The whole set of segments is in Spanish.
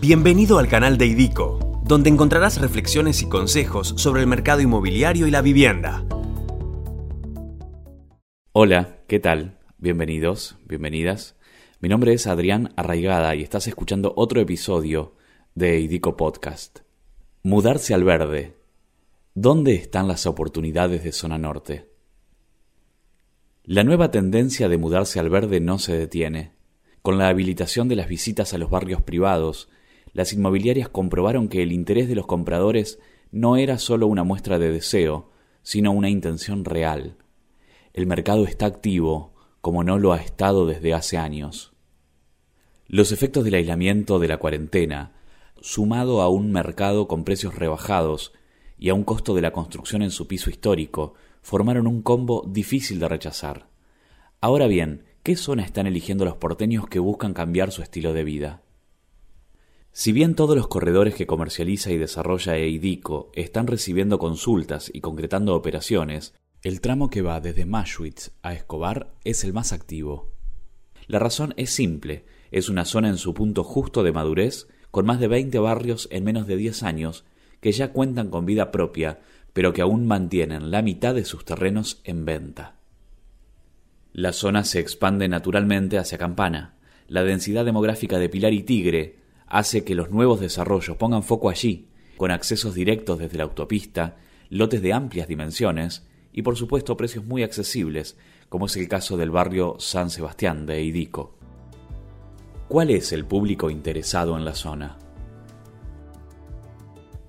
Bienvenido al canal de IDICO, donde encontrarás reflexiones y consejos sobre el mercado inmobiliario y la vivienda. Hola, ¿qué tal? Bienvenidos, bienvenidas. Mi nombre es Adrián Arraigada y estás escuchando otro episodio de IDICO Podcast. Mudarse al verde. ¿Dónde están las oportunidades de zona norte? La nueva tendencia de mudarse al verde no se detiene. Con la habilitación de las visitas a los barrios privados, las inmobiliarias comprobaron que el interés de los compradores no era solo una muestra de deseo, sino una intención real. El mercado está activo, como no lo ha estado desde hace años. Los efectos del aislamiento de la cuarentena, sumado a un mercado con precios rebajados y a un costo de la construcción en su piso histórico, formaron un combo difícil de rechazar. Ahora bien, ¿qué zona están eligiendo los porteños que buscan cambiar su estilo de vida? Si bien todos los corredores que comercializa y desarrolla EIDICO están recibiendo consultas y concretando operaciones, el tramo que va desde Maschwitz a Escobar es el más activo. La razón es simple, es una zona en su punto justo de madurez, con más de 20 barrios en menos de 10 años, que ya cuentan con vida propia, pero que aún mantienen la mitad de sus terrenos en venta. La zona se expande naturalmente hacia Campana. La densidad demográfica de Pilar y Tigre hace que los nuevos desarrollos pongan foco allí, con accesos directos desde la autopista, lotes de amplias dimensiones y por supuesto precios muy accesibles, como es el caso del barrio San Sebastián de Idico. ¿Cuál es el público interesado en la zona?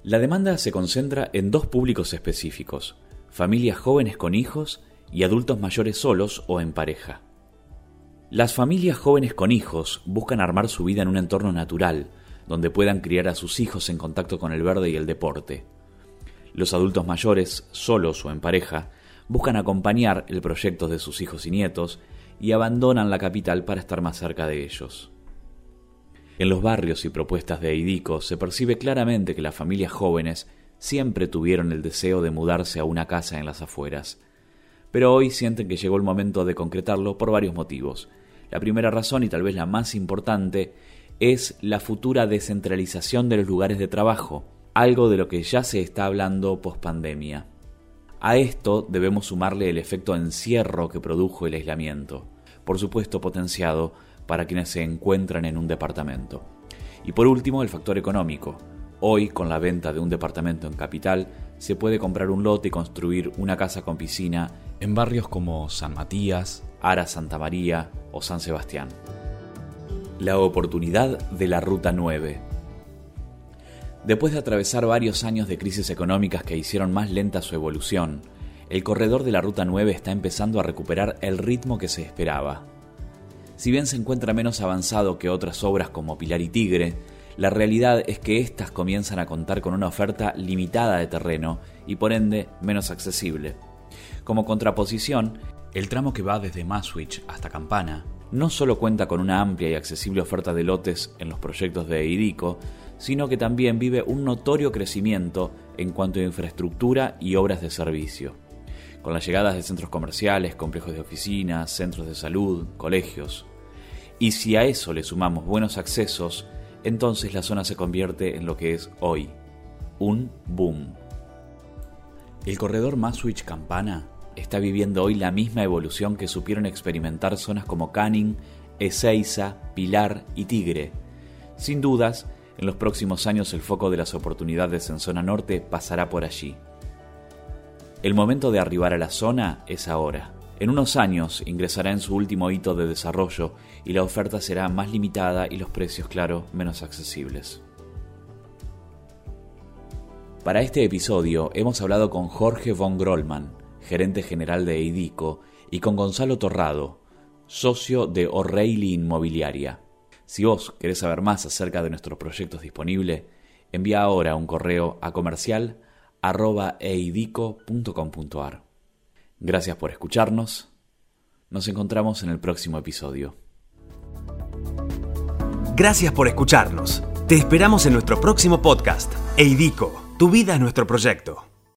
La demanda se concentra en dos públicos específicos, familias jóvenes con hijos y adultos mayores solos o en pareja. Las familias jóvenes con hijos buscan armar su vida en un entorno natural, donde puedan criar a sus hijos en contacto con el verde y el deporte. Los adultos mayores, solos o en pareja, buscan acompañar el proyecto de sus hijos y nietos y abandonan la capital para estar más cerca de ellos. En los barrios y propuestas de Eidico se percibe claramente que las familias jóvenes siempre tuvieron el deseo de mudarse a una casa en las afueras, pero hoy sienten que llegó el momento de concretarlo por varios motivos, la primera razón, y tal vez la más importante, es la futura descentralización de los lugares de trabajo, algo de lo que ya se está hablando post pandemia. A esto debemos sumarle el efecto encierro que produjo el aislamiento, por supuesto potenciado para quienes se encuentran en un departamento. Y por último, el factor económico. Hoy, con la venta de un departamento en capital, se puede comprar un lote y construir una casa con piscina en barrios como San Matías, Ara Santa María o San Sebastián. La oportunidad de la Ruta 9. Después de atravesar varios años de crisis económicas que hicieron más lenta su evolución, el corredor de la Ruta 9 está empezando a recuperar el ritmo que se esperaba. Si bien se encuentra menos avanzado que otras obras como Pilar y Tigre, la realidad es que éstas comienzan a contar con una oferta limitada de terreno y por ende menos accesible. Como contraposición, el tramo que va desde Maswich hasta Campana no solo cuenta con una amplia y accesible oferta de lotes en los proyectos de IDICO, sino que también vive un notorio crecimiento en cuanto a infraestructura y obras de servicio, con las llegadas de centros comerciales, complejos de oficinas, centros de salud, colegios. Y si a eso le sumamos buenos accesos, entonces la zona se convierte en lo que es hoy, un boom. El corredor Maswich Campana está viviendo hoy la misma evolución que supieron experimentar zonas como Canning, Ezeiza, Pilar y Tigre. Sin dudas, en los próximos años el foco de las oportunidades en zona norte pasará por allí. El momento de arribar a la zona es ahora. En unos años ingresará en su último hito de desarrollo y la oferta será más limitada y los precios, claro, menos accesibles. Para este episodio hemos hablado con Jorge von Grollman, gerente general de Eidico, y con Gonzalo Torrado, socio de O'Reilly Inmobiliaria. Si vos querés saber más acerca de nuestros proyectos disponibles, envía ahora un correo a comercial Gracias por escucharnos. Nos encontramos en el próximo episodio. Gracias por escucharnos. Te esperamos en nuestro próximo podcast. Eidico, tu vida es nuestro proyecto.